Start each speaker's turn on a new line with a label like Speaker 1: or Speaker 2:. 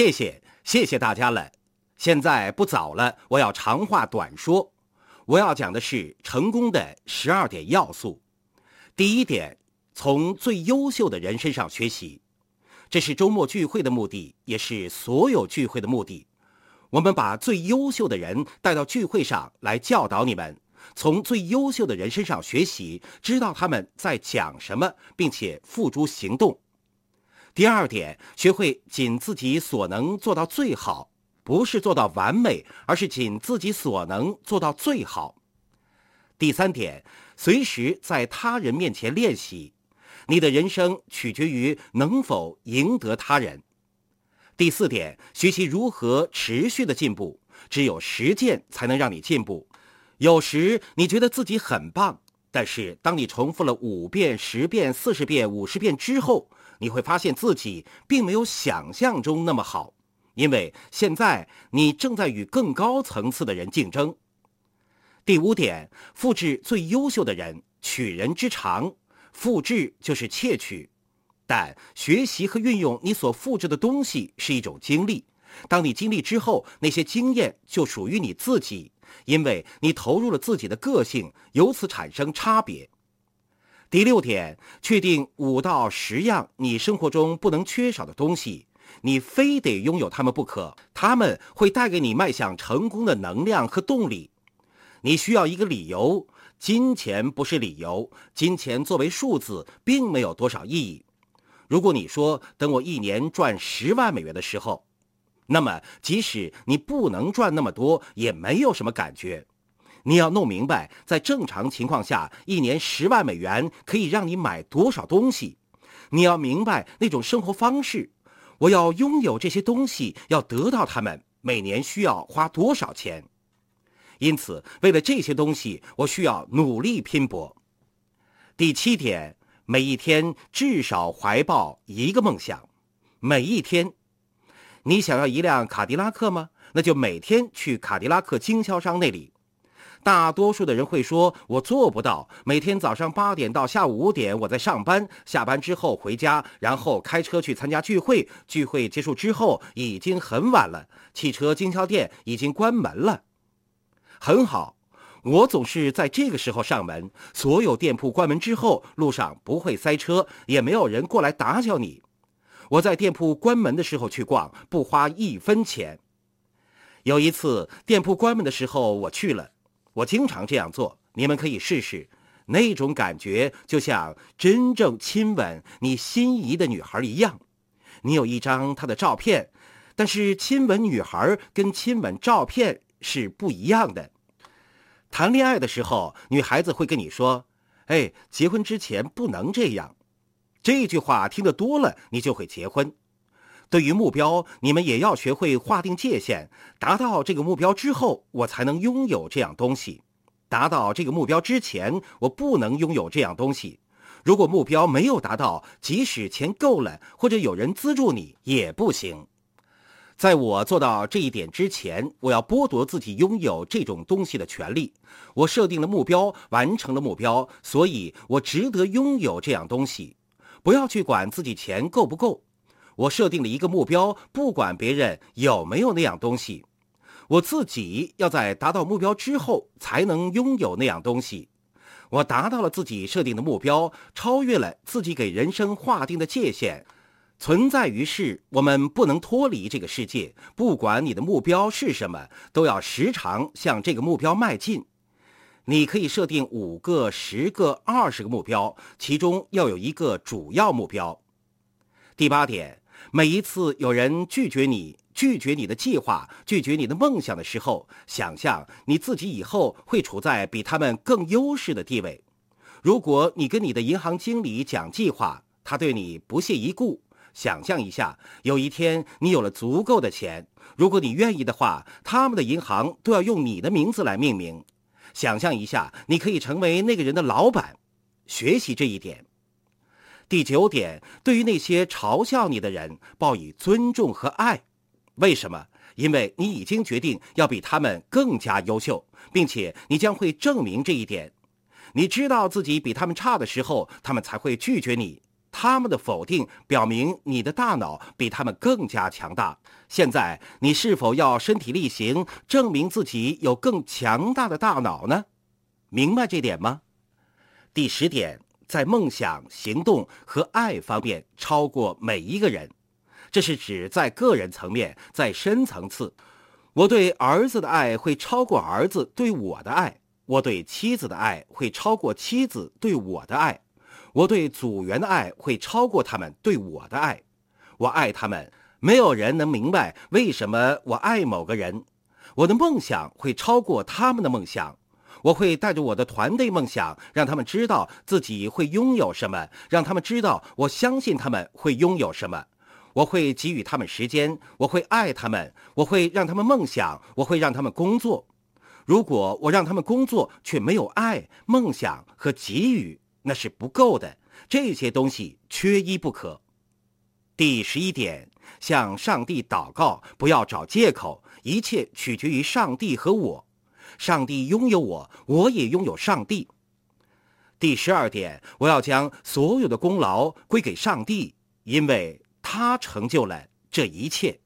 Speaker 1: 谢谢，谢谢大家了。现在不早了，我要长话短说。我要讲的是成功的十二点要素。第一点，从最优秀的人身上学习，这是周末聚会的目的，也是所有聚会的目的。我们把最优秀的人带到聚会上来教导你们，从最优秀的人身上学习，知道他们在讲什么，并且付诸行动。第二点，学会尽自己所能做到最好，不是做到完美，而是尽自己所能做到最好。第三点，随时在他人面前练习，你的人生取决于能否赢得他人。第四点，学习如何持续的进步，只有实践才能让你进步。有时你觉得自己很棒，但是当你重复了五遍、十遍、四十遍、五十遍之后，你会发现自己并没有想象中那么好，因为现在你正在与更高层次的人竞争。第五点，复制最优秀的人，取人之长，复制就是窃取。但学习和运用你所复制的东西是一种经历。当你经历之后，那些经验就属于你自己，因为你投入了自己的个性，由此产生差别。第六点，确定五到十样你生活中不能缺少的东西，你非得拥有它们不可。它们会带给你迈向成功的能量和动力。你需要一个理由，金钱不是理由，金钱作为数字并没有多少意义。如果你说等我一年赚十万美元的时候，那么即使你不能赚那么多，也没有什么感觉。你要弄明白，在正常情况下，一年十万美元可以让你买多少东西。你要明白那种生活方式。我要拥有这些东西，要得到它们，每年需要花多少钱？因此，为了这些东西，我需要努力拼搏。第七点。每一天至少怀抱一个梦想，每一天，你想要一辆卡迪拉克吗？那就每天去卡迪拉克经销商那里。大多数的人会说：“我做不到。”每天早上八点到下午五点，我在上班，下班之后回家，然后开车去参加聚会。聚会结束之后已经很晚了，汽车经销店已经关门了。很好。我总是在这个时候上门。所有店铺关门之后，路上不会塞车，也没有人过来打搅你。我在店铺关门的时候去逛，不花一分钱。有一次店铺关门的时候，我去了。我经常这样做，你们可以试试。那种感觉就像真正亲吻你心仪的女孩一样。你有一张她的照片，但是亲吻女孩跟亲吻照片是不一样的。谈恋爱的时候，女孩子会跟你说：“哎，结婚之前不能这样。”这句话听得多了，你就会结婚。对于目标，你们也要学会划定界限。达到这个目标之后，我才能拥有这样东西；达到这个目标之前，我不能拥有这样东西。如果目标没有达到，即使钱够了，或者有人资助你，也不行。在我做到这一点之前，我要剥夺自己拥有这种东西的权利。我设定了目标，完成了目标，所以我值得拥有这样东西。不要去管自己钱够不够。我设定了一个目标，不管别人有没有那样东西，我自己要在达到目标之后才能拥有那样东西。我达到了自己设定的目标，超越了自己给人生划定的界限。存在于世，我们不能脱离这个世界。不管你的目标是什么，都要时常向这个目标迈进。你可以设定五个、十个、二十个目标，其中要有一个主要目标。第八点，每一次有人拒绝你、拒绝你的计划、拒绝你的梦想的时候，想象你自己以后会处在比他们更优势的地位。如果你跟你的银行经理讲计划，他对你不屑一顾。想象一下，有一天你有了足够的钱，如果你愿意的话，他们的银行都要用你的名字来命名。想象一下，你可以成为那个人的老板，学习这一点。第九点，对于那些嘲笑你的人，报以尊重和爱。为什么？因为你已经决定要比他们更加优秀，并且你将会证明这一点。你知道自己比他们差的时候，他们才会拒绝你。他们的否定表明你的大脑比他们更加强大。现在，你是否要身体力行，证明自己有更强大的大脑呢？明白这点吗？第十点，在梦想、行动和爱方面超过每一个人，这是指在个人层面，在深层次。我对儿子的爱会超过儿子对我的爱，我对妻子的爱会超过妻子对我的爱。我对组员的爱会超过他们对我的爱，我爱他们，没有人能明白为什么我爱某个人。我的梦想会超过他们的梦想，我会带着我的团队梦想，让他们知道自己会拥有什么，让他们知道我相信他们会拥有什么。我会给予他们时间，我会爱他们，我会让他们梦想，我会让他们工作。如果我让他们工作却没有爱、梦想和给予，那是不够的，这些东西缺一不可。第十一点，向上帝祷告，不要找借口，一切取决于上帝和我。上帝拥有我，我也拥有上帝。第十二点，我要将所有的功劳归给上帝，因为他成就了这一切。